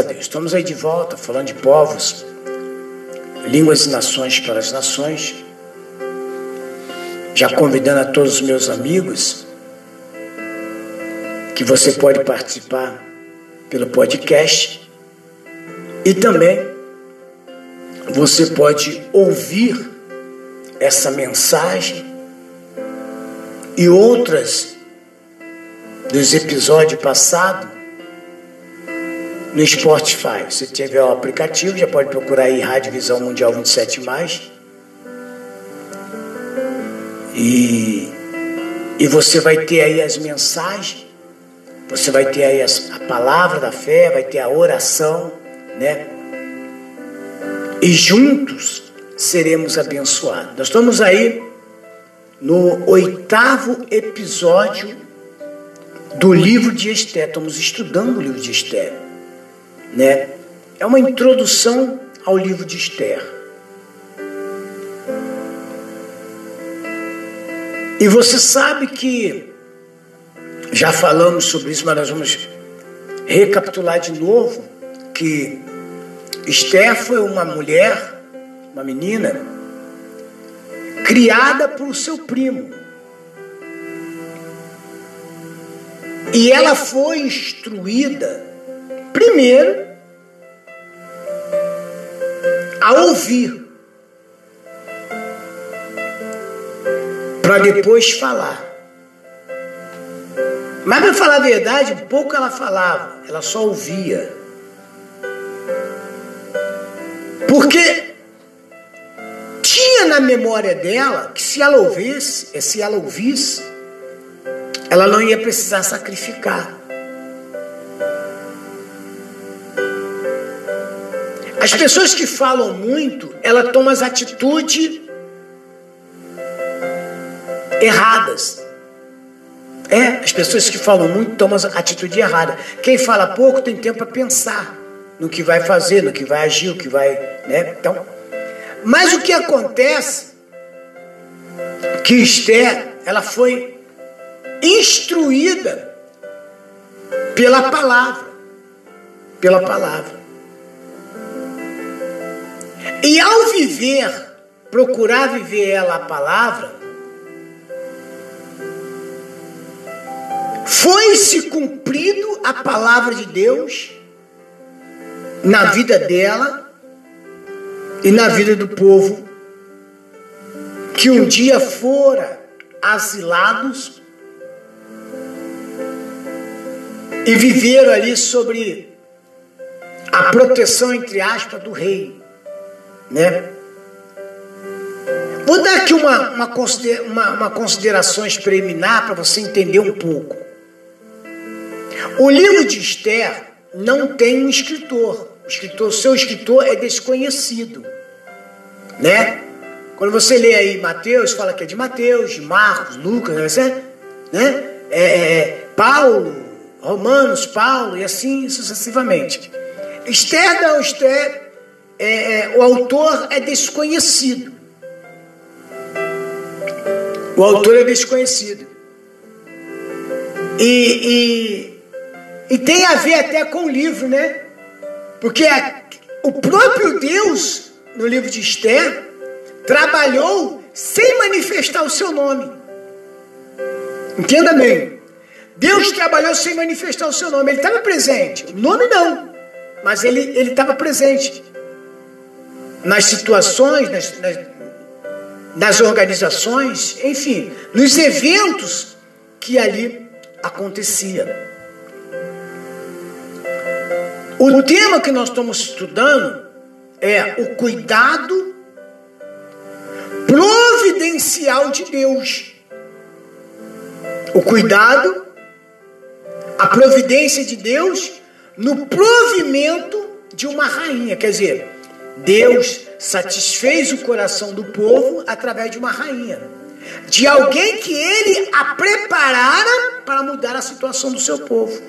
A Deus. Estamos aí de volta falando de povos, línguas e nações para as nações. Já convidando a todos os meus amigos que você pode participar pelo podcast e também você pode ouvir essa mensagem e outras dos episódios passados no Spotify. Se tiver o aplicativo, já pode procurar aí Rádio Visão Mundial 27. E, e você vai ter aí as mensagens, você vai ter aí as, a palavra da fé, vai ter a oração, né? E juntos seremos abençoados. Nós estamos aí no oitavo episódio do livro de Esther. Estamos estudando o livro de Esther né? É uma introdução ao livro de Esther. E você sabe que já falamos sobre isso, mas nós vamos recapitular de novo que Esther foi uma mulher, uma menina, criada por seu primo. E ela foi instruída Primeiro, a ouvir, para depois falar. Mas, para falar a verdade, pouco ela falava, ela só ouvia. Porque tinha na memória dela que se ela ouvisse, se ela ouvisse, ela não ia precisar sacrificar. As pessoas que falam muito, ela toma as atitudes erradas. É, as pessoas que falam muito tomam a atitude errada. Quem fala pouco tem tempo para pensar no que vai fazer, no que vai agir, o que vai, né? Então, mas o que acontece que Esther, ela foi instruída pela palavra, pela palavra. E ao viver, procurar viver ela a palavra, foi-se cumprido a palavra de Deus na vida dela e na vida do povo que um dia fora asilados e viveram ali sobre a proteção, entre aspas, do rei né? Vou dar aqui uma, uma, uma, uma considerações preliminar para você entender um pouco. O livro de Esther não tem um escritor. O escritor, seu escritor é desconhecido, né? Quando você lê aí Mateus, fala que é de Mateus, de Marcos, Lucas, né? né? É, é, Paulo, Romanos, Paulo e assim sucessivamente. Esther não, Esther é, é, o autor é desconhecido. O autor é desconhecido. E, e, e tem a ver até com o livro, né? Porque a, o próprio Deus, no livro de Esther, trabalhou sem manifestar o seu nome. Entenda bem. Deus trabalhou sem manifestar o seu nome. Ele estava presente. O nome não. Mas ele estava presente nas situações, nas, nas, nas organizações, enfim, nos eventos que ali acontecia. O tema que nós estamos estudando é o cuidado providencial de Deus o cuidado, a providência de Deus no provimento de uma rainha. Quer dizer, Deus satisfez o coração do povo através de uma rainha, de alguém que ele a preparara para mudar a situação do seu povo.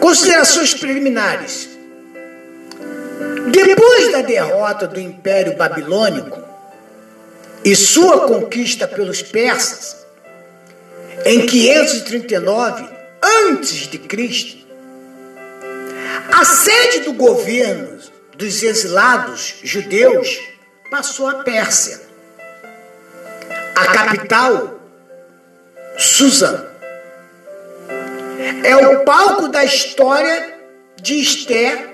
Considerações preliminares. Depois da derrota do Império Babilônico e sua conquista pelos persas, em 539 antes de Cristo, a sede do governo dos exilados judeus passou à Pérsia. A capital, Suzã, é o palco da história de Esther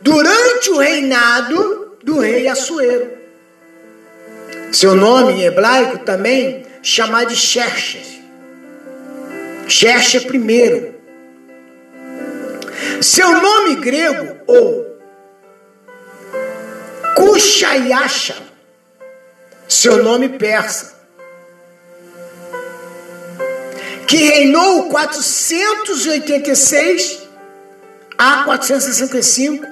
durante o reinado do rei Assuero. Seu nome em hebraico também chamado de Xerxes. Xerxes I. Seu nome grego, ou Kushayasha, seu nome persa, que reinou 486 a 465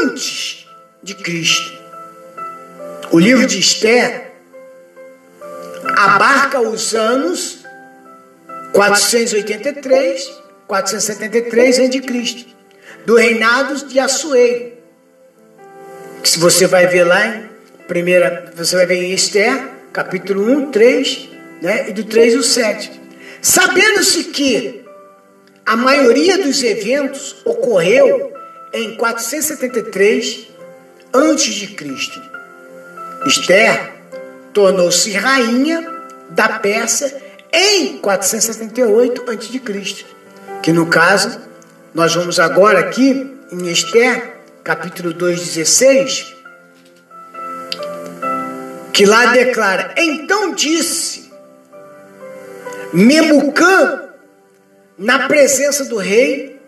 antes de Cristo. O livro de Esther abarca os anos 483, 473 a.C., do reinado de Assuero. Se você vai ver lá em primeira, você vai ver em Esther, capítulo 1, 3, né, e do 3 ao 7. Sabendo-se que a maioria dos eventos ocorreu em 473 antes de Cristo. Esther tornou-se rainha da Pérsia em 478 a.C. Que no caso, nós vamos agora aqui em Esther, capítulo 2, 16, que lá declara: Então disse Memucã na presença do rei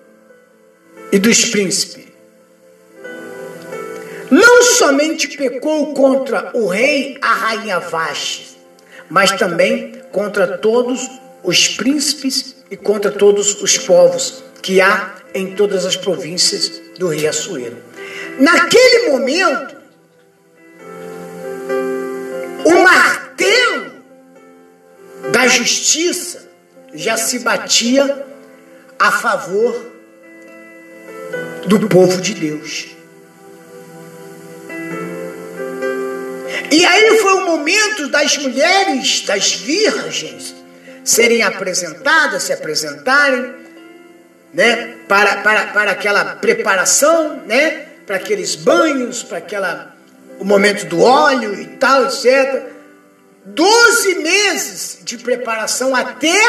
e dos príncipes. Não somente pecou contra o rei, a rainha Vaste, mas também contra todos os príncipes e contra todos os povos que há em todas as províncias do rei Assuero. Naquele momento, o martelo da justiça já se batia a favor do povo de Deus. E aí foi o momento das mulheres, das virgens, serem apresentadas, se apresentarem, né, para, para, para aquela preparação, né, para aqueles banhos, para aquela o momento do óleo e tal, etc. Doze meses de preparação até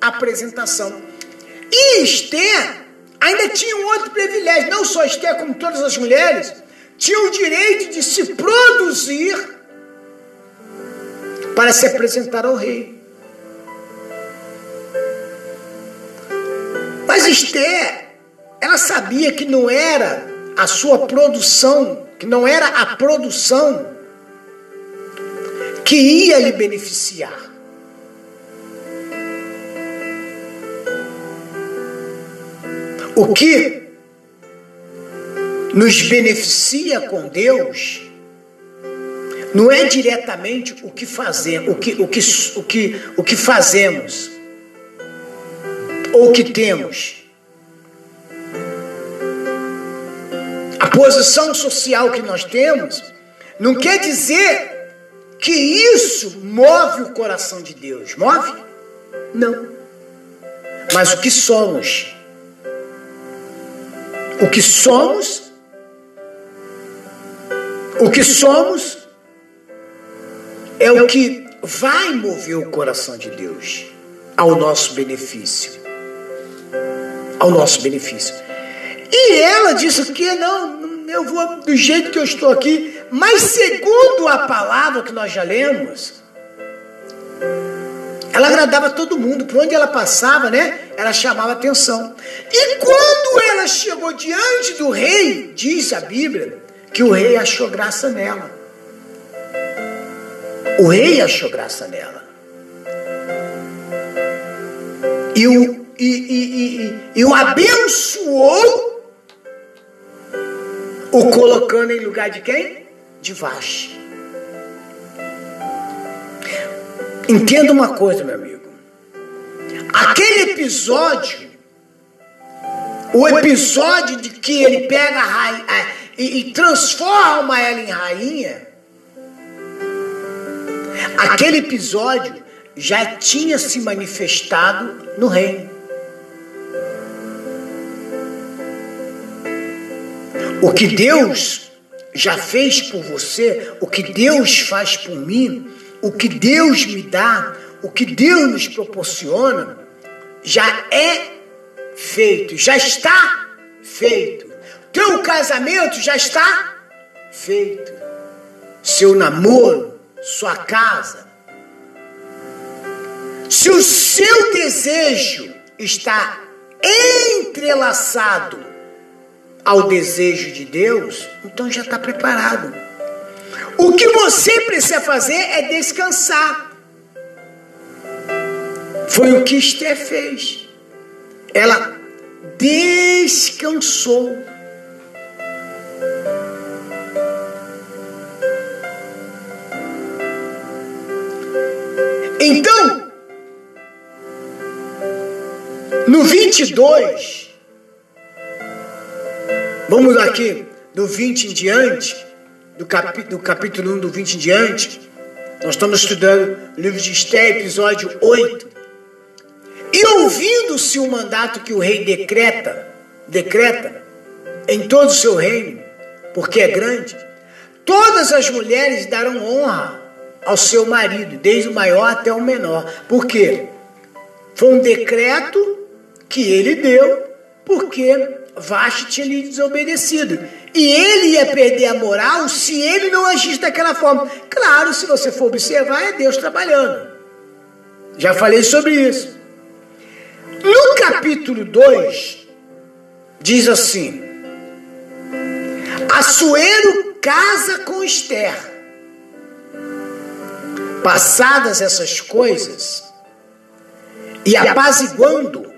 a apresentação. E Esther ainda tinha um outro privilégio, não só Esther, como todas as mulheres, tinha o direito de se produzir para se apresentar ao rei. Mas Esther, ela sabia que não era a sua produção, que não era a produção que ia lhe beneficiar. O que nos beneficia com Deus não é diretamente o que fazemos, o que, o que, o que, o que fazemos ou que temos posição social que nós temos, não quer dizer que isso move o coração de Deus. Move? Não. Mas o que somos? O que somos? O que somos é o que vai mover o coração de Deus ao nosso benefício. Ao nosso benefício. E ela disse que não, eu vou do jeito que eu estou aqui, mas segundo a palavra que nós já lemos, ela agradava todo mundo, por onde ela passava, né? Ela chamava atenção. E quando ela chegou diante do rei, diz a Bíblia, que o rei achou graça nela. O rei achou graça nela. E o, e, e, e, e o abençoou, o colocando em lugar de quem? De Vaste. Entenda uma coisa, meu amigo. Aquele episódio, o episódio de que ele pega a rainha e, e transforma ela em rainha, aquele episódio já tinha se manifestado no reino. O que Deus já fez por você, o que Deus faz por mim, o que Deus me dá, o que Deus nos proporciona, já é feito, já está feito. Teu casamento já está feito. Seu namoro, sua casa. Se o seu desejo está entrelaçado ao desejo de Deus, então já está preparado. O que você precisa fazer é descansar. Foi o que Esther fez. Ela descansou. Então, no 22, vamos aqui, do 20 em diante, do, capi, do capítulo 1 do 20 em diante, nós estamos estudando o livro de Esther, episódio 8. E ouvindo-se o mandato que o rei decreta, decreta em todo o seu reino, porque é grande, todas as mulheres darão honra ao seu marido, desde o maior até o menor. Por quê? Foi um decreto que ele deu, porque Vashti tinha lhe desobedecido. E ele ia perder a moral se ele não agisse daquela forma. Claro, se você for observar, é Deus trabalhando. Já falei sobre isso. No capítulo 2, diz assim: Assuero casa com Esther. Passadas essas coisas, e apaziguando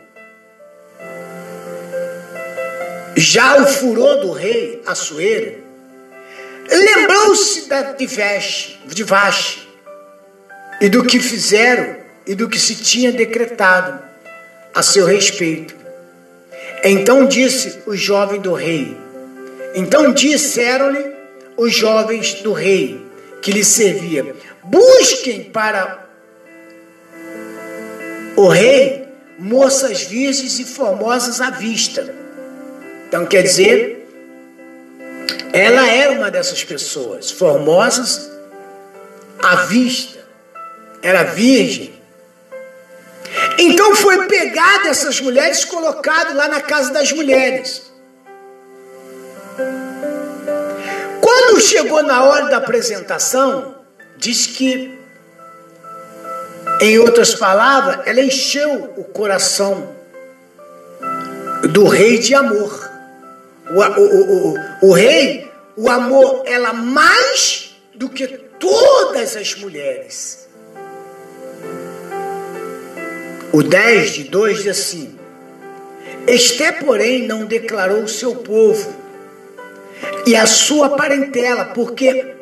já o furor do rei Assuero, lembrou-se de Veste, de Vaste, e do que fizeram e do que se tinha decretado a seu respeito. Então disse o jovem do rei. Então disseram-lhe os jovens do rei que lhe servia: Busquem para o rei moças virgens e formosas à vista. Então quer dizer, ela era uma dessas pessoas, formosas à vista. Era virgem então foi pegado essas mulheres e colocado lá na casa das mulheres. Quando chegou na hora da apresentação, diz que, em outras palavras, ela encheu o coração do rei de amor. O, o, o, o, rei, o amor, ela mais do que todas as mulheres. O 10 de 2 diz assim: Esté, porém, não declarou o seu povo e a sua parentela, porque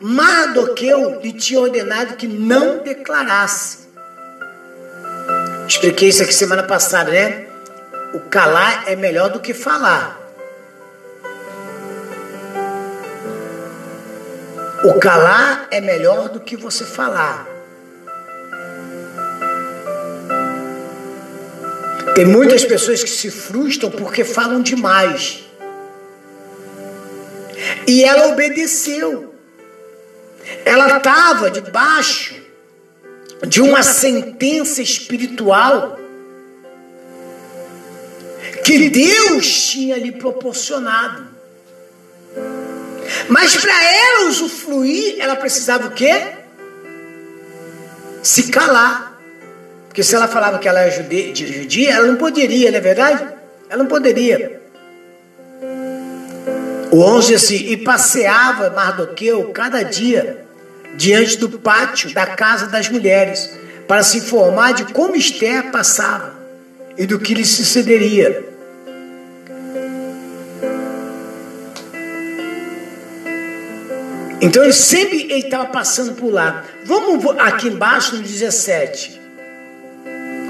Mardoqueu lhe tinha ordenado que não declarasse. Expliquei isso aqui semana passada, né? O calar é melhor do que falar. O calar é melhor do que você falar. Tem muitas pessoas que se frustram porque falam demais. E ela obedeceu. Ela estava debaixo de uma sentença espiritual que Deus tinha lhe proporcionado. Mas para ela usufruir, ela precisava o quê? Se calar. Porque se ela falava que ela é judia, ela não poderia, não é verdade? Ela não poderia. O 11 assim, e passeava Mardoqueu cada dia diante do pátio da casa das mulheres, para se informar de como Esther passava e do que lhe sucederia. Então ele sempre estava passando por lá. Vamos aqui embaixo no 17,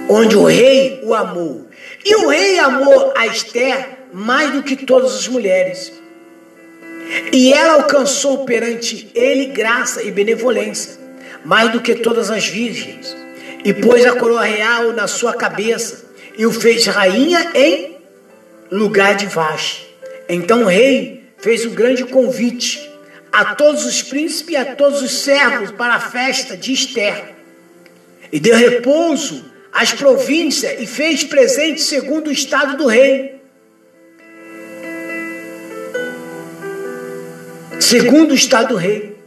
onde o rei o amou. E o rei amou a Esther mais do que todas as mulheres. E ela alcançou perante ele graça e benevolência, mais do que todas as virgens. E pôs a coroa real na sua cabeça, e o fez rainha em lugar de Vaste. Então o rei fez um grande convite a todos os príncipes e a todos os servos para a festa de Esther. E deu repouso às províncias e fez presente segundo o estado do rei. Segundo o estado do rei.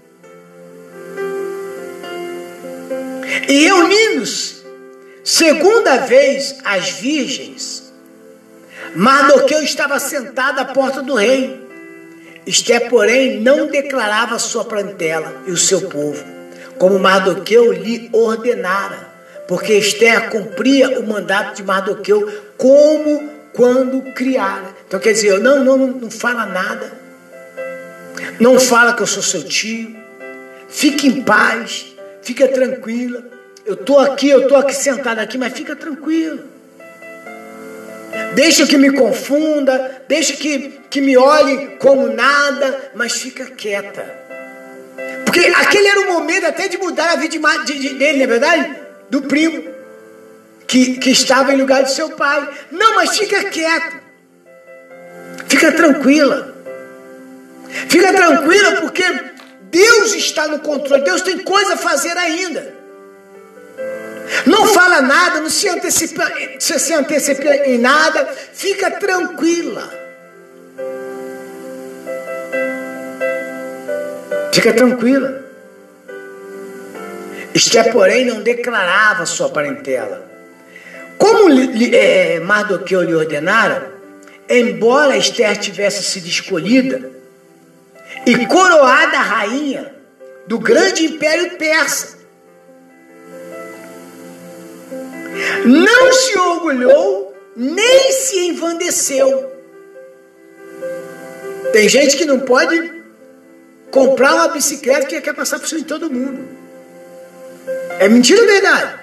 E reunindo-se, segunda vez, as virgens, Mardoqueu estava sentado à porta do rei Esté, porém, não declarava sua plantela e o seu povo, como Mardoqueu lhe ordenara, porque Esther cumpria o mandato de Mardoqueu como quando criara. Então quer dizer, não, não, não fala nada, não fala que eu sou seu tio, fique em paz, fica tranquila. Eu estou aqui, eu estou aqui sentado aqui, mas fica tranquilo. Deixa que me confunda, deixa que, que me olhe como nada, mas fica quieta. Porque aquele era o momento até de mudar a vida de, de, dele, não é verdade? Do primo, que, que estava em lugar de seu pai. Não, mas fica quieto. Fica tranquila. Fica tranquila porque Deus está no controle. Deus tem coisa a fazer ainda. Não fala nada, não se antecipa, se, antecipa em nada, fica tranquila. Fica tranquila. Esther, porém, não declarava sua parentela. Como é, Mardoqueu lhe ordenara, embora Esther tivesse sido escolhida e coroada rainha do grande império persa, não se orgulhou, nem se envandeceu. Tem gente que não pode comprar uma bicicleta que quer passar por cima de todo mundo. É mentira ou verdade?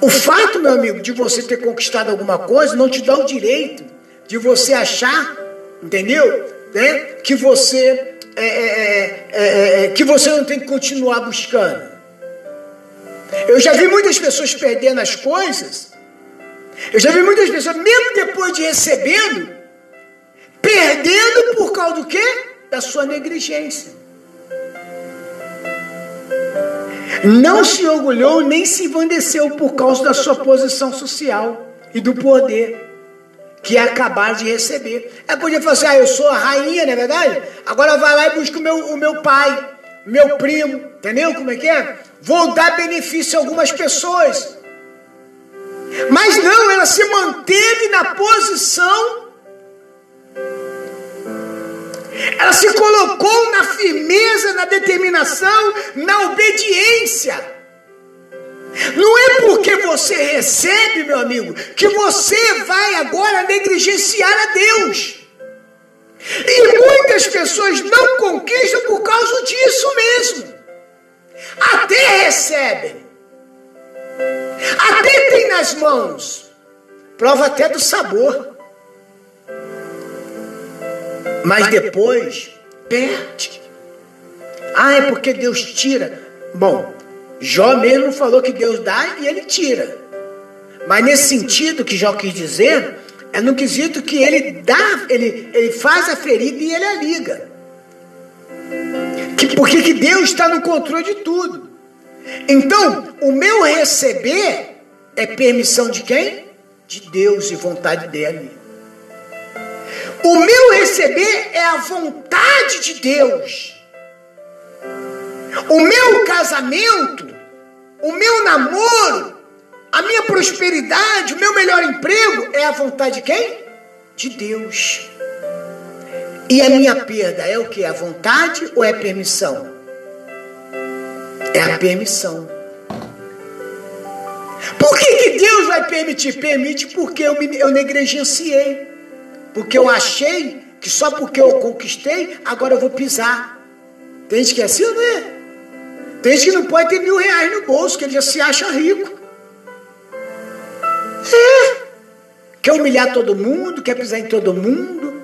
O fato, meu amigo, de você ter conquistado alguma coisa não te dá o direito de você achar, entendeu? Né? Que você é, é, é, é que você não tem que continuar buscando. Eu já vi muitas pessoas perdendo as coisas. Eu já vi muitas pessoas, mesmo depois de recebendo, perdendo por causa do quê? Da sua negligência. Não se orgulhou nem se envandeceu por causa da sua posição social e do poder que acabaram de receber. É podia falar assim: ah, eu sou a rainha, não é verdade? Agora vai lá e busca o meu, o meu pai, meu primo, entendeu como é que é? vou dar benefício a algumas pessoas. Mas não, ela se manteve na posição. Ela se colocou na firmeza, na determinação, na obediência. Não é porque você recebe, meu amigo, que você vai agora negligenciar a Deus. E muitas pessoas não conquistam por causa disso mesmo até recebem, até tem nas mãos, prova até do sabor, mas depois perde. Ah, é porque Deus tira. Bom, Jó mesmo falou que Deus dá e ele tira. Mas nesse sentido que Jó quis dizer, é no quesito que ele dá, ele, ele faz a ferida e ele a liga. Que, porque que Deus está no controle de tudo. Então, o meu receber é permissão de quem? De Deus e vontade dele. O meu receber é a vontade de Deus. O meu casamento, o meu namoro, a minha prosperidade, o meu melhor emprego é a vontade de quem? De Deus. E a minha perda é o que? A vontade ou é permissão? É a permissão. Por que, que Deus vai permitir? Permite porque eu, me, eu negligenciei. Porque eu achei que só porque eu conquistei, agora eu vou pisar. Tem gente que é assim, não é? Tem gente que não pode ter mil reais no bolso, que ele já se acha rico. Quer humilhar todo mundo, quer pisar em todo mundo.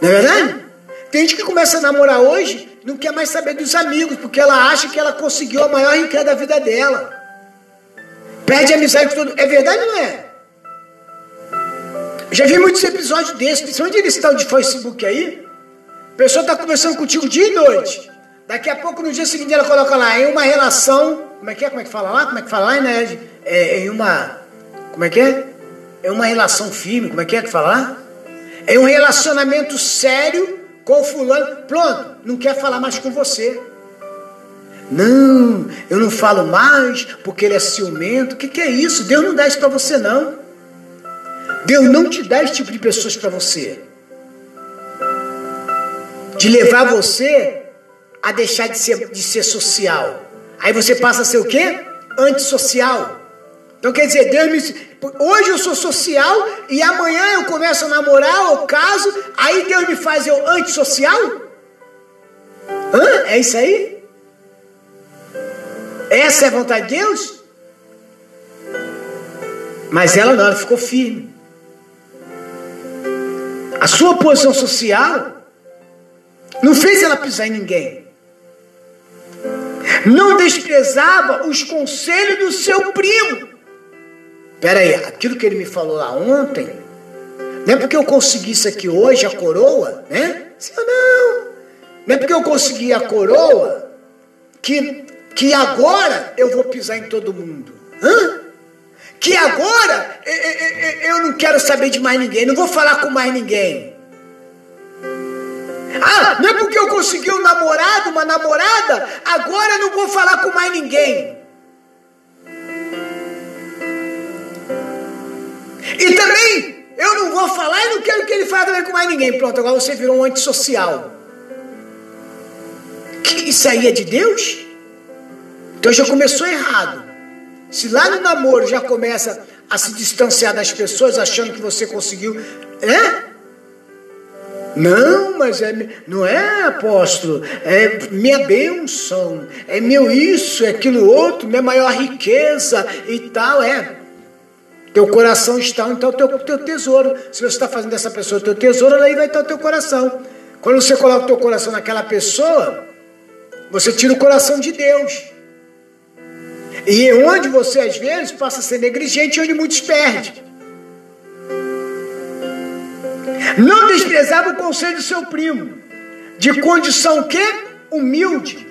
Não é verdade? Tem gente que começa a namorar hoje, não quer mais saber dos amigos, porque ela acha que ela conseguiu a maior riqueza da vida dela. Perde amizade com todo É verdade ou não é? Já vi muitos episódios desses, principalmente nesse tal de Facebook aí. A pessoa está conversando contigo dia e noite. Daqui a pouco, no dia seguinte, ela coloca lá, em uma relação. Como é que é? Como é que fala lá? Como é que fala lá, né? É, em uma. Como é que é? É uma relação firme. Como é que é que fala lá? É um relacionamento sério com o fulano. Pronto, não quer falar mais com você. Não, eu não falo mais porque ele é ciumento. O que, que é isso? Deus não dá isso para você, não. Deus não te dá esse tipo de pessoas para você. De levar você a deixar de ser, de ser social. Aí você passa a ser o quê? Antissocial. Então quer dizer, Deus me. Hoje eu sou social e amanhã eu começo a namorar ou caso, aí Deus me faz eu antissocial? Hã? É isso aí? Essa é a vontade de Deus? Mas ela não, ela ficou firme. A sua posição social não fez ela pisar em ninguém. Não desprezava os conselhos do seu primo. Pera aí, aquilo que ele me falou lá ontem, não é porque eu consegui isso aqui hoje, a coroa, né? Não, não é porque eu consegui a coroa que, que agora eu vou pisar em todo mundo. Hã? que agora eu não quero saber de mais ninguém, não vou falar com mais ninguém. Ah, não é porque eu consegui um namorado, uma namorada, agora eu não vou falar com mais ninguém. E também eu não vou falar e não quero que ele fale com mais ninguém. Pronto, agora você virou um antissocial. Que isso aí é de Deus? Então já começou errado. Se lá no namoro já começa a se distanciar das pessoas achando que você conseguiu, é? Não, mas é, não é apóstolo, é minha bênção, é meu isso, é aquilo outro, minha maior riqueza e tal, é. Teu coração está, então, teu, teu tesouro. Se você está fazendo dessa pessoa teu tesouro, aí vai estar o teu coração. Quando você coloca o teu coração naquela pessoa, você tira o coração de Deus. E é onde você às vezes passa a ser negligente, onde muitos perdem. Não desprezava o conselho do seu primo, de condição que humilde,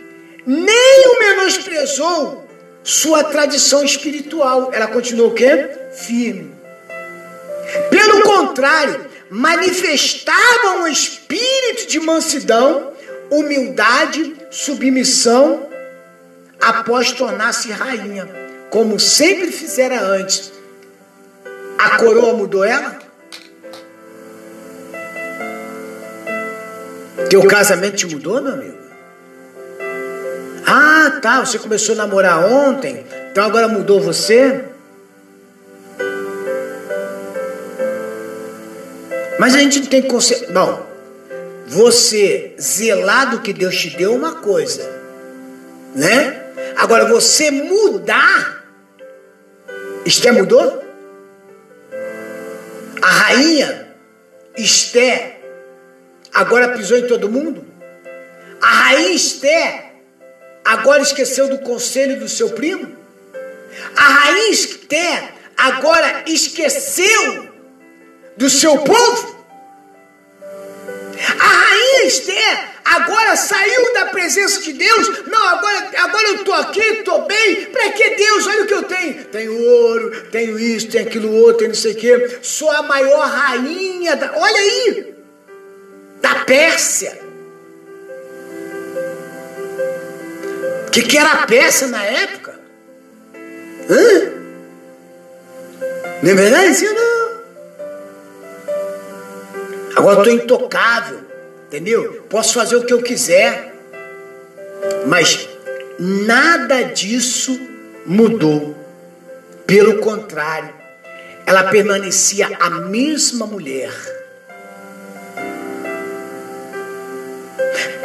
nem o menosprezou sua tradição espiritual. Ela continuou o quê? Firme. Pelo contrário, manifestava um espírito de mansidão, humildade, submissão após tornar-se rainha, como sempre fizera antes. A coroa mudou ela? Teu casamento te mudou, meu amigo? Ah, tá, você começou a namorar ontem, então agora mudou você? Mas a gente não tem conceito. Não. Você zelar do que Deus te deu é uma coisa, né? Agora, você mudar. Esther mudou? A rainha Esther agora pisou em todo mundo? A rainha Esther agora esqueceu do conselho do seu primo? A rainha Esther agora esqueceu do seu povo? A rainha Esther agora saiu da presença de Deus. Não, agora, agora eu estou aqui, estou bem. Para que Deus? Olha o que eu tenho. Tenho ouro, tenho isso, tenho aquilo outro, tenho não sei o quê. Sou a maior rainha da. Olha aí! Da Pérsia. Que, que era a Pérsia na época? Hã? Não é verdade? Sim, não. Agora estou intocável. Entendeu? Posso fazer o que eu quiser. Mas nada disso mudou. Pelo contrário, ela permanecia a mesma mulher.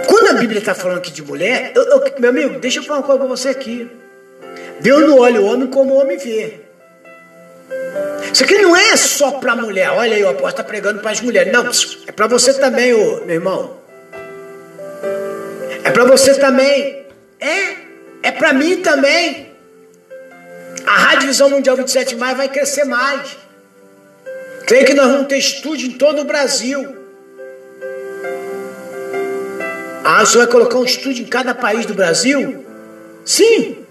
Quando a Bíblia está falando aqui de mulher, eu, eu, meu amigo, deixa eu falar uma coisa para você aqui. Deus não olha o homem como o homem vê. Isso aqui não é só para mulher. Olha aí, o apóstolo está pregando para as mulheres. Não, é para você também, ô, meu irmão. É para você também. É, é para mim também. A Rádio Visão Mundial 27 de Maio vai crescer mais. Creio que nós vamos ter estúdio em todo o Brasil. Ah, você vai colocar um estúdio em cada país do Brasil? Sim.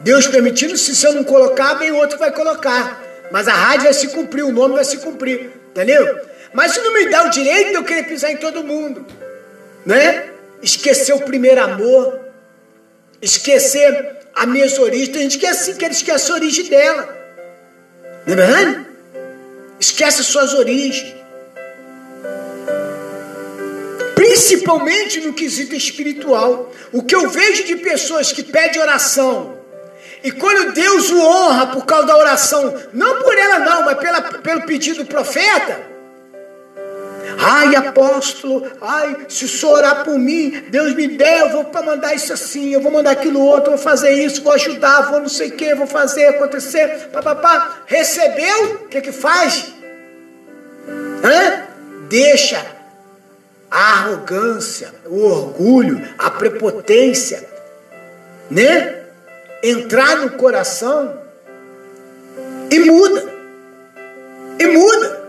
Deus permitindo, se você não colocar, vem outro vai colocar. Mas a rádio vai se cumprir, o nome vai se cumprir. Entendeu? Mas isso não me dá o direito de eu querer pisar em todo mundo. Né? Esquecer o primeiro amor. Esquecer a minha origem. Tem gente que é assim, que esquece a origem dela. Não é verdade? Esquece suas origens. Principalmente no quesito espiritual. O que eu vejo de pessoas que pedem oração e quando Deus o honra por causa da oração, não por ela não, mas pela, pelo pedido do profeta. Ai, apóstolo, ai, se o senhor orar por mim, Deus me der, eu vou mandar isso assim, eu vou mandar aquilo outro, vou fazer isso, vou ajudar, vou não sei o que, vou fazer acontecer, papapá. Recebeu, o que que faz? Hã? Deixa a arrogância, o orgulho, a prepotência, né? entrar no coração e muda. E muda.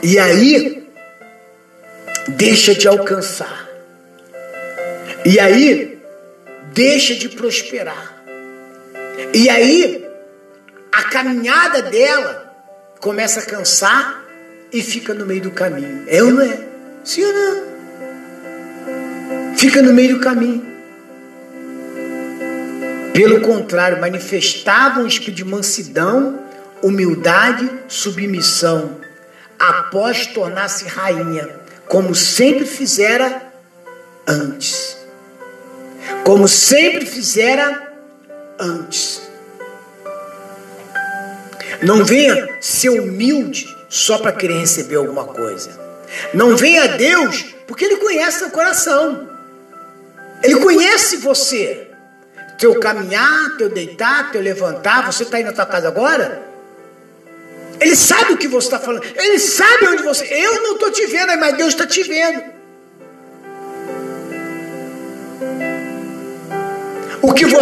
E aí deixa de alcançar. E aí deixa de prosperar. E aí a caminhada dela começa a cansar e fica no meio do caminho. É ou não é? Sim ou não? fica no meio do caminho. Pelo contrário, manifestavam um espírito de mansidão, humildade, submissão, após tornar-se rainha, como sempre fizera antes. Como sempre fizera antes. Não venha ser humilde só para querer receber alguma coisa. Não venha a Deus porque Ele conhece seu coração. Ele conhece você. Teu caminhar, teu deitar, teu levantar. Você está aí na tua casa agora? Ele sabe o que você está falando. Ele sabe onde você. Eu não estou te vendo, mas Deus está te vendo.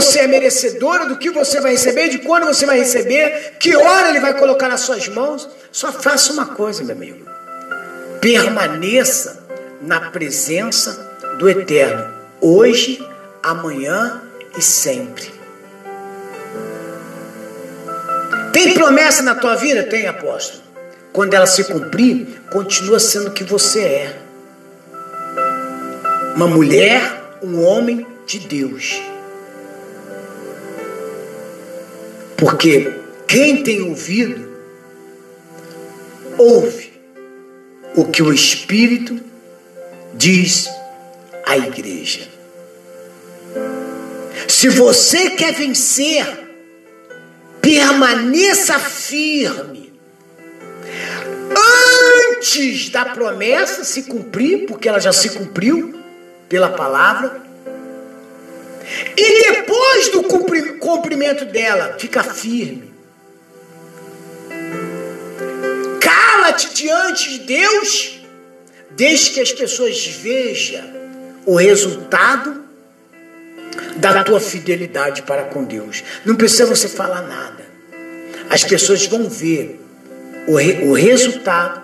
Você é merecedora, do que você vai receber, de quando você vai receber, que hora ele vai colocar nas suas mãos. Só faça uma coisa, meu amigo. Permaneça na presença do Eterno hoje, amanhã e sempre. Tem promessa na tua vida? Tem, apóstolo. Quando ela se cumprir, continua sendo o que você é. Uma mulher, um homem de Deus. Porque quem tem ouvido, ouve o que o Espírito diz à igreja. Se você quer vencer, permaneça firme. Antes da promessa se cumprir, porque ela já se cumpriu pela palavra. E depois do cumprimento dela, fica firme. Cala-te diante de Deus, desde que as pessoas vejam o resultado da tua fidelidade para com Deus. Não precisa você falar nada. As pessoas vão ver o, re, o resultado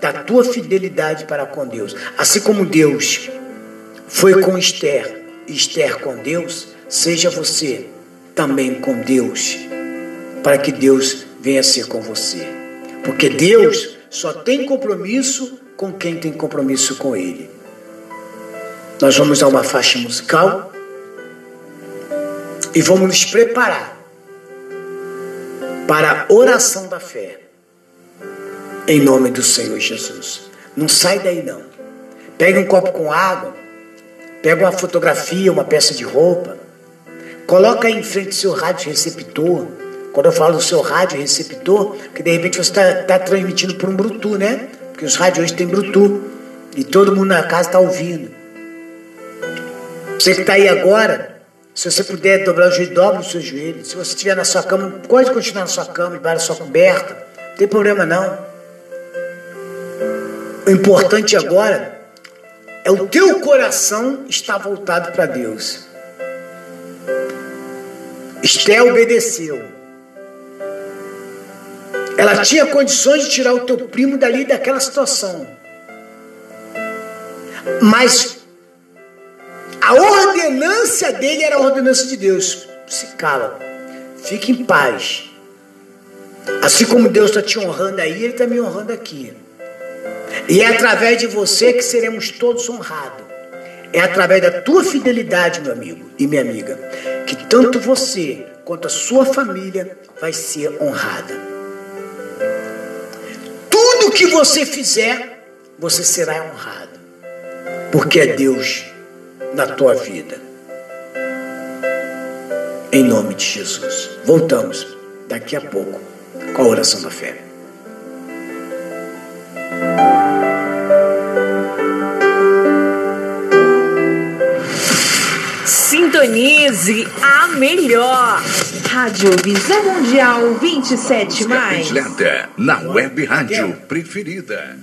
da tua fidelidade para com Deus. Assim como Deus foi com Esther e Esther com Deus, seja você também com Deus, para que Deus venha ser com você. Porque Deus só tem compromisso com quem tem compromisso com Ele. Nós vamos a uma faixa musical e vamos nos preparar para a oração da fé. Em nome do Senhor Jesus. Não sai daí não. Pegue um copo com água Pega uma fotografia, uma peça de roupa, coloca em frente ao seu rádio receptor. Quando eu falo seu rádio receptor, que de repente você está tá transmitindo por um Bluetooth, né? Porque os rádios hoje têm Bluetooth. E todo mundo na casa está ouvindo. Você que está aí agora, se você puder dobrar o joelho, dobra os seus joelhos. Se você estiver na sua cama, pode continuar na sua cama, debaixo da sua coberta. Não tem problema não. O importante agora é o teu coração estar voltado para Deus. Esté obedeceu. Ela tinha condições de tirar o teu primo dali daquela situação. Mas a ordenância dele era a ordenança de Deus. Se cala. Fique em paz. Assim como Deus está te honrando aí, Ele está me honrando aqui. E é através de você que seremos todos honrados. É através da tua fidelidade, meu amigo e minha amiga, que tanto você quanto a sua família vai ser honrada. Tudo que você fizer, você será honrado. Porque é Deus na tua vida. Em nome de Jesus. Voltamos daqui a pouco com a oração da fé. Sintonize a melhor. Rádio Visão Mundial 27 mais. Na web rádio preferida.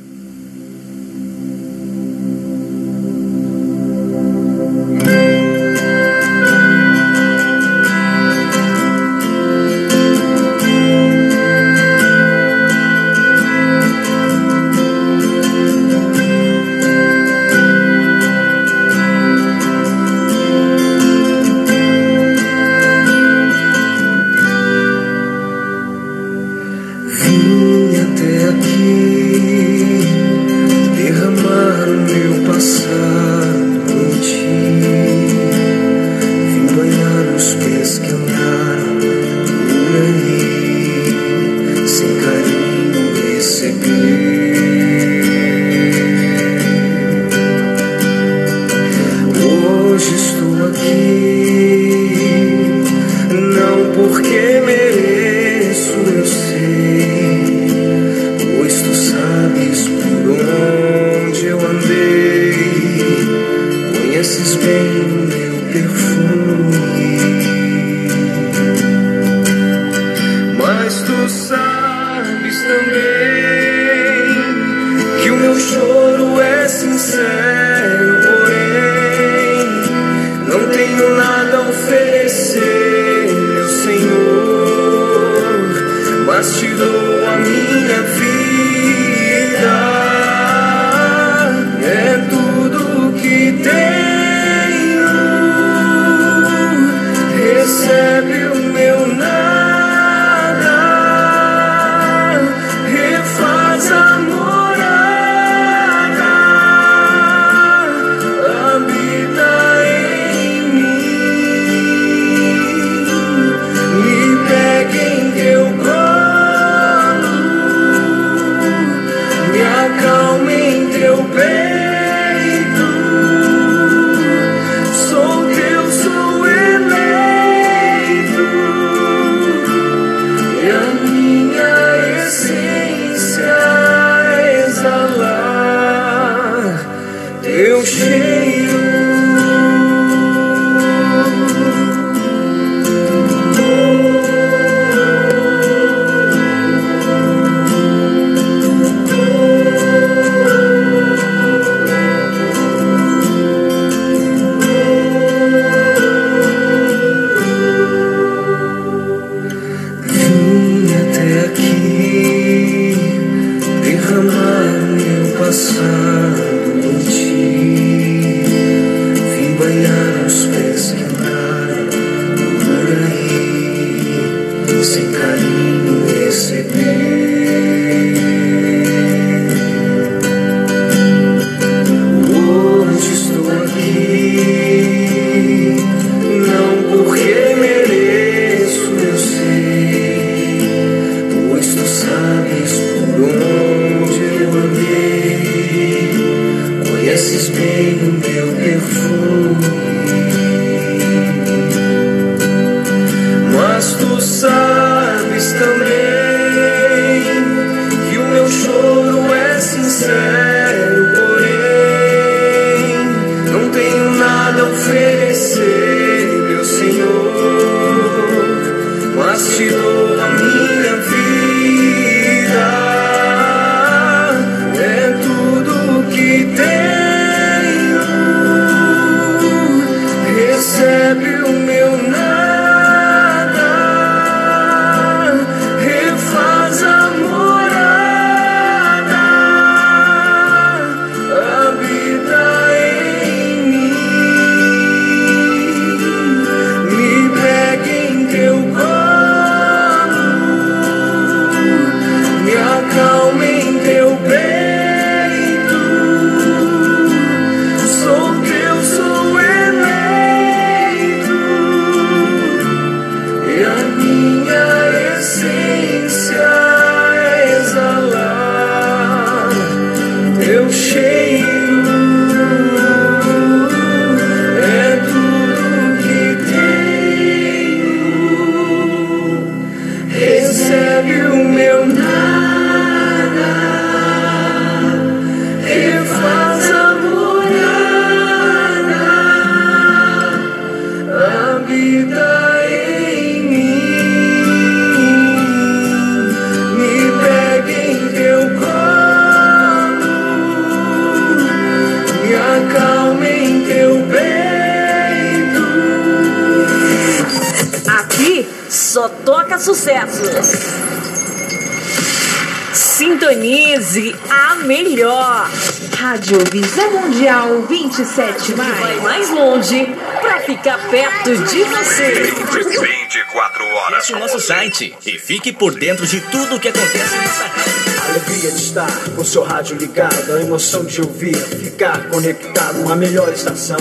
27 mais. Vai mais longe pra ficar perto de você. 24 horas. Acesse o nosso site e fique por dentro de tudo o que acontece nessa rádio. Alegria de estar com seu rádio ligado, a emoção de ouvir, ficar conectado, a melhor estação.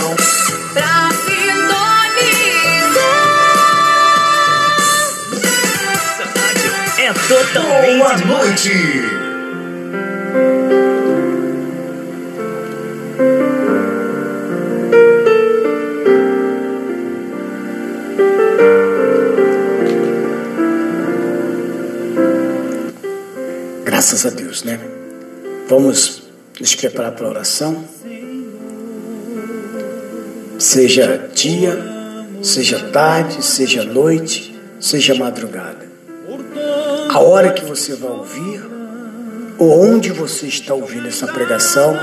Pra Essa rádio é totalmente Boa noite. Graças a Deus, né? Vamos nos preparar para a oração. Seja dia, seja tarde, seja noite, seja madrugada. A hora que você vai ouvir, ou onde você está ouvindo essa pregação,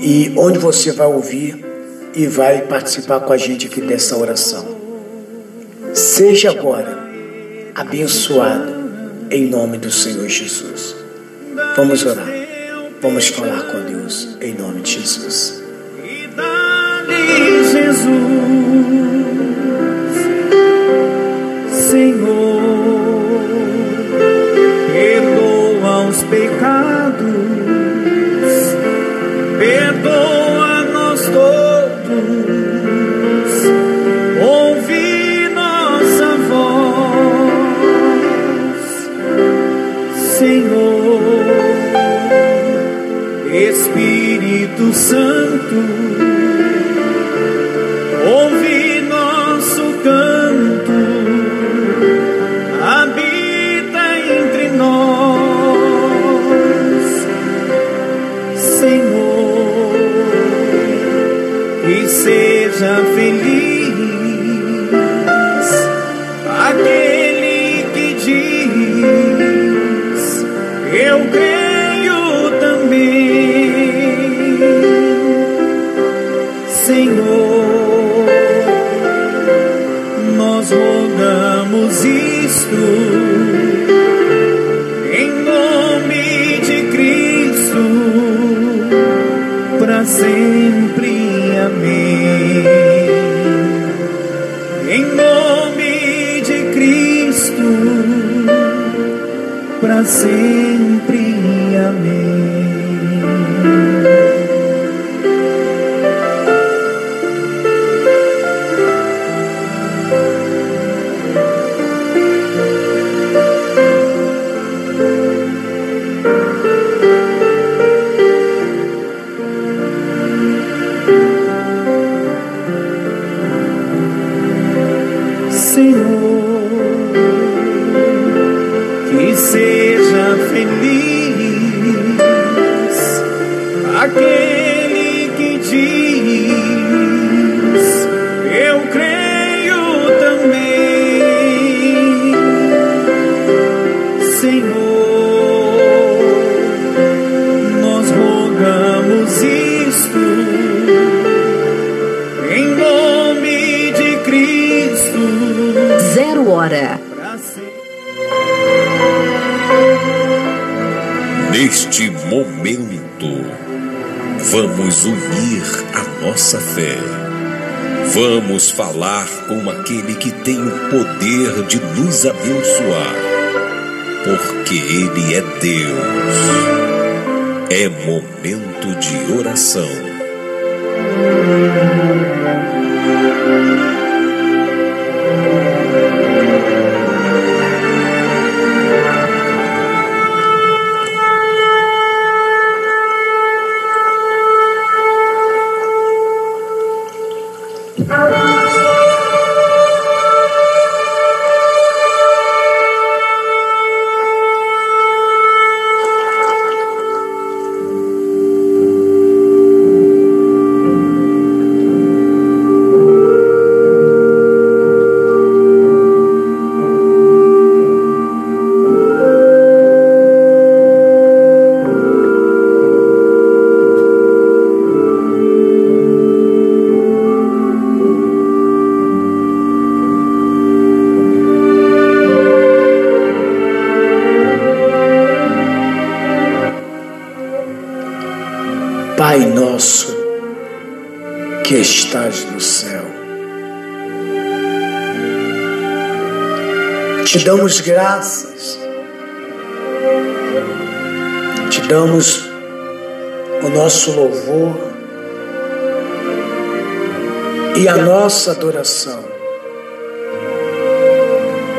e onde você vai ouvir e vai participar com a gente aqui dessa oração. Seja agora abençoado em nome do Senhor Jesus. Vamos orar. Vamos falar com Deus em nome de Jesus. E dá-lhe Jesus, Senhor, para te damos graças, te damos o nosso louvor e a nossa adoração,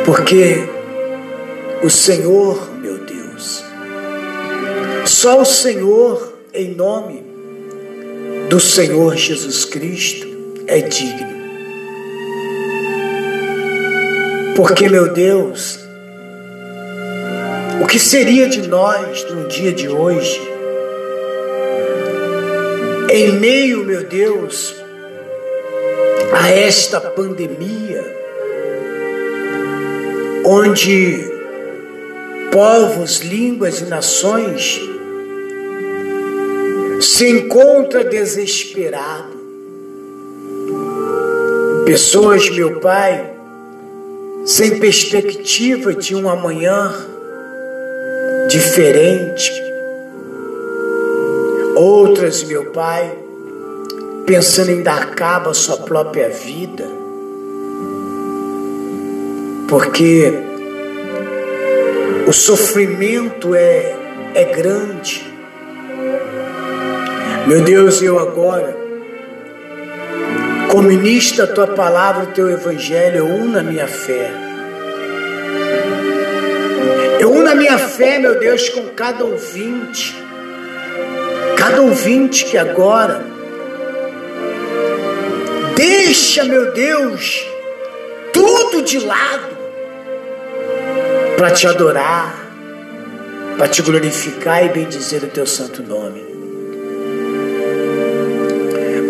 porque o Senhor, meu Deus, só o Senhor, em nome do Senhor Jesus Cristo é digno. Porque, meu Deus, o que seria de nós no dia de hoje, em meio, meu Deus, a esta pandemia, onde povos, línguas e nações se encontra desesperado. Pessoas, meu Pai, sem perspectiva de um amanhã diferente. Outras, meu Pai, pensando em dar cabo à sua própria vida. Porque o sofrimento é, é grande. Meu Deus, eu agora, como ministro tua palavra, o teu evangelho, eu uno a minha fé. Eu uno a minha fé, meu Deus, com cada ouvinte. Cada ouvinte que agora deixa, meu Deus, tudo de lado para te adorar, para te glorificar e bendizer o teu santo nome.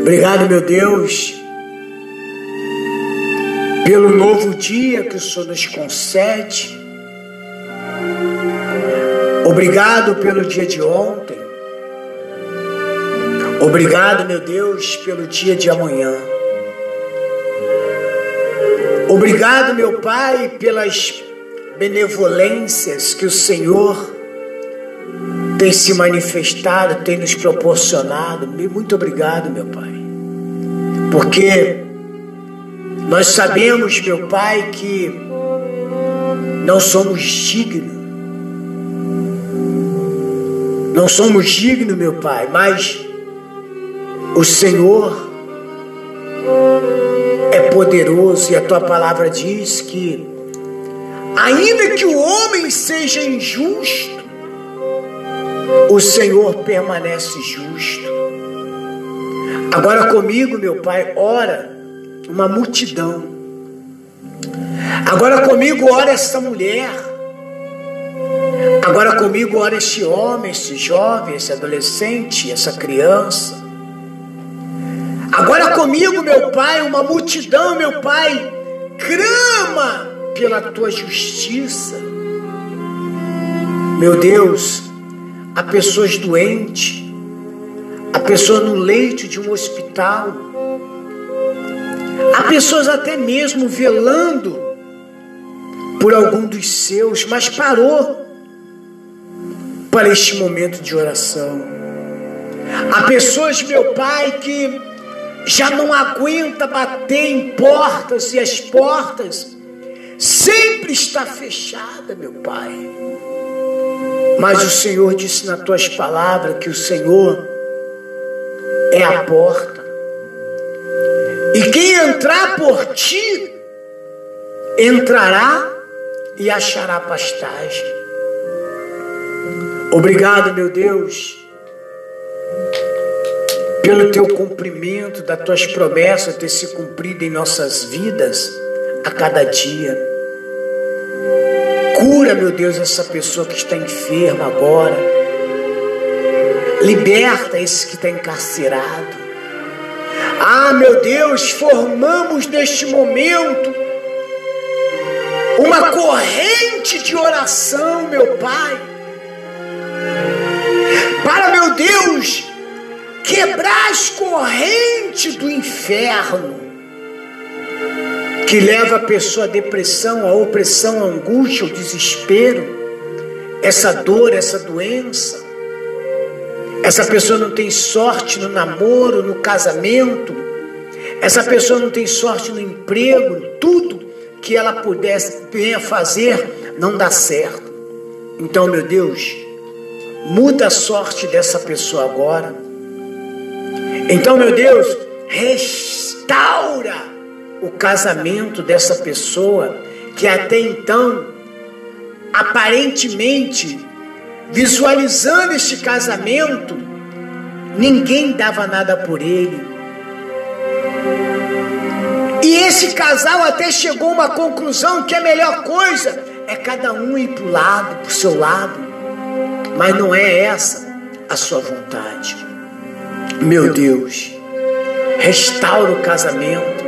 Obrigado, meu Deus, pelo novo dia que o Senhor nos concede. Obrigado pelo dia de ontem. Obrigado, meu Deus, pelo dia de amanhã. Obrigado, meu Pai, pelas benevolências que o Senhor tem se manifestado, tem nos proporcionado. Muito obrigado, meu Pai. Porque nós sabemos, meu Pai, que não somos dignos. Não somos dignos, meu Pai, mas o Senhor é poderoso e a tua palavra diz que, ainda que o homem seja injusto, o Senhor permanece justo. Agora comigo, meu Pai, ora uma multidão. Agora comigo ora essa mulher. Agora comigo ora este homem, este jovem, esse adolescente, essa criança. Agora comigo, meu Pai, uma multidão, meu Pai, clama pela tua justiça. Meu Deus, há pessoas doentes, há pessoas no leito de um hospital, há pessoas até mesmo velando por algum dos seus, mas parou. para este momento de oração. Há pessoas, meu Pai, que já não aguenta bater em portas e as portas sempre está fechada, meu Pai. Mas o Senhor disse nas tuas palavras que o Senhor é a porta. Entrar por ti entrará e achará pastagem. Obrigado, meu Deus, pelo teu cumprimento das tuas promessas ter se cumprido em nossas vidas a cada dia. Cura, meu Deus, essa pessoa que está enferma agora. Liberta esse que está encarcerado. Ah, meu Deus, formamos neste momento uma corrente de oração, meu Pai, para, meu Deus, quebrar as correntes do inferno que leva a pessoa à depressão, à opressão, à angústia, ao desespero, essa dor, essa doença. Essa pessoa não tem sorte no namoro, no casamento. Essa pessoa não tem sorte no emprego, tudo que ela pudesse venha fazer não dá certo. Então, meu Deus, muda a sorte dessa pessoa agora. Então, meu Deus, restaura o casamento dessa pessoa que até então, aparentemente, visualizando este casamento, ninguém dava nada por ele. E esse casal até chegou a uma conclusão que a melhor coisa é cada um ir para o lado, para o seu lado. Mas não é essa a sua vontade. Meu Deus, restaura o casamento.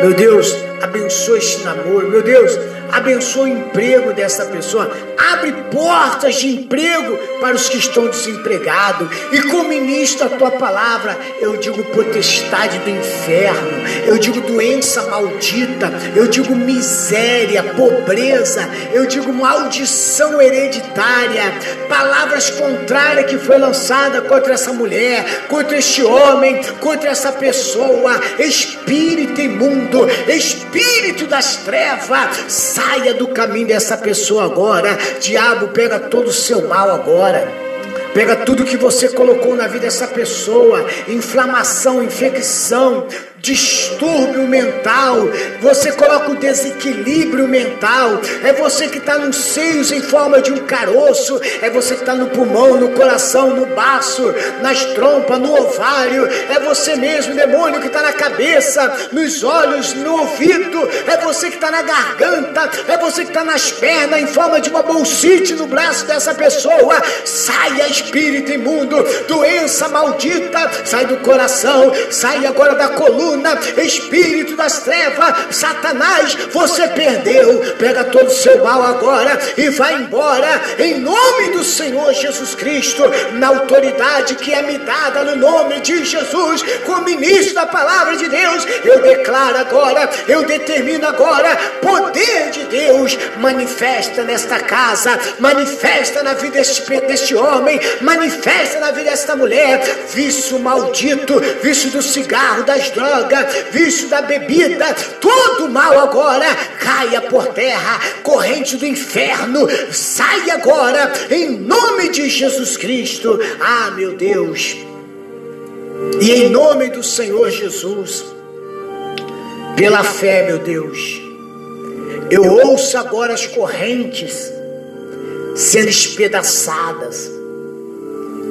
Meu Deus, abençoa este namoro. Meu Deus, abençoa o emprego dessa pessoa, abre portas de emprego para os que estão desempregados, e como ministro a tua palavra, eu digo potestade do inferno, eu digo doença maldita, eu digo miséria, pobreza, eu digo maldição hereditária, palavras contrárias que foi lançada contra essa mulher, contra este homem, contra essa pessoa, espírito imundo, espírito das trevas, Saia do caminho dessa pessoa agora. Diabo, pega todo o seu mal agora. Pega tudo que você colocou na vida dessa pessoa: inflamação, infecção, distúrbio mental, você coloca o desequilíbrio mental, é você que está nos seios em forma de um caroço, é você que está no pulmão, no coração, no baço, nas trompas, no ovário, é você mesmo, demônio que está na cabeça, nos olhos, no ouvido, é você que está na garganta, é você que está nas pernas, em forma de uma bolsite no braço dessa pessoa, saia espírito imundo, doença maldita, sai do coração, sai agora da coluna coluna, espírito das trevas, Satanás, você perdeu. Pega todo o seu mal agora e vai embora, em nome do Senhor Jesus Cristo, na autoridade que é me dada no nome de Jesus, como ministro da palavra de Deus. Eu declaro agora, eu determino agora, poder de Deus manifesta nesta casa, manifesta na vida deste, deste homem, manifesta na vida desta mulher, vício maldito, vício do cigarro, das drogas droga, vício da bebida, todo mal agora caia por terra, corrente do inferno, sai agora, em nome de Jesus Cristo. Ah, meu Deus, e em nome do Senhor Jesus, pela fé, meu Deus, eu ouço agora as correntes sendo espedaçadas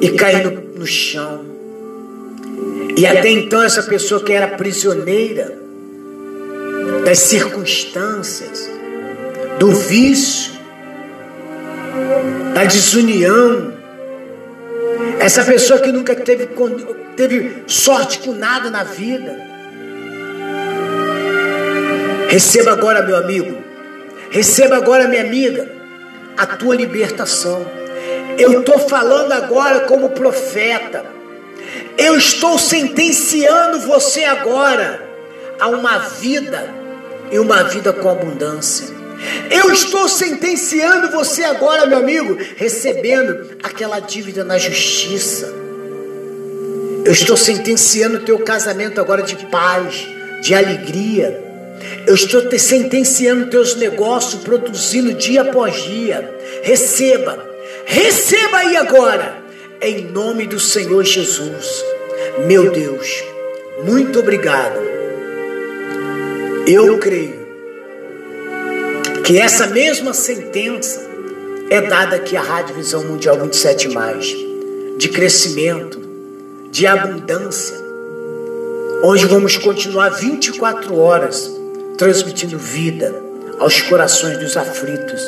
e caindo no chão. E até então essa pessoa que era prisioneira das circunstâncias, do vício, da desunião, essa pessoa que nunca teve, teve sorte com nada na vida. Receba agora, meu amigo, receba agora, minha amiga, a tua libertação. Eu estou falando agora como profeta. Eu estou sentenciando você agora a uma vida e uma vida com abundância. Eu estou sentenciando você agora, meu amigo, recebendo aquela dívida na justiça. Eu estou sentenciando o teu casamento agora de paz, de alegria. Eu estou te sentenciando teus negócios produzindo dia após dia. Receba, receba aí agora, em nome do Senhor Jesus. Meu Deus, muito obrigado. Eu creio que essa mesma sentença é dada aqui à Rádio Visão Mundial 27, de crescimento, de abundância. Hoje vamos continuar 24 horas transmitindo vida aos corações dos aflitos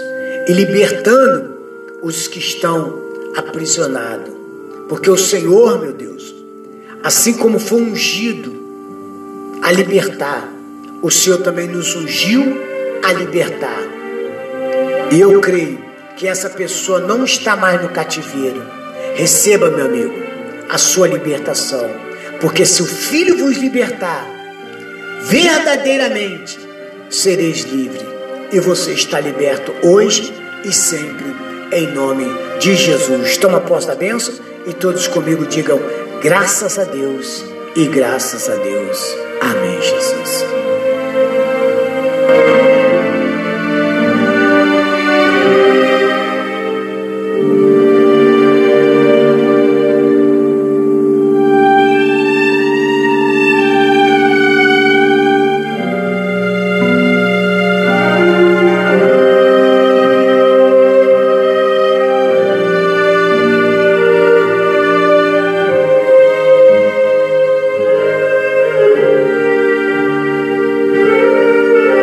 e libertando os que estão aprisionados. Porque o Senhor, meu Deus, assim como foi ungido a libertar, o Senhor também nos ungiu a libertar. E eu creio que essa pessoa não está mais no cativeiro. Receba, meu amigo, a sua libertação. Porque se o Filho vos libertar, verdadeiramente sereis livre. E você está liberto hoje e sempre, em nome de Jesus. Toma posse da bênção e todos comigo digam graças a Deus e graças a Deus. Amém, Jesus.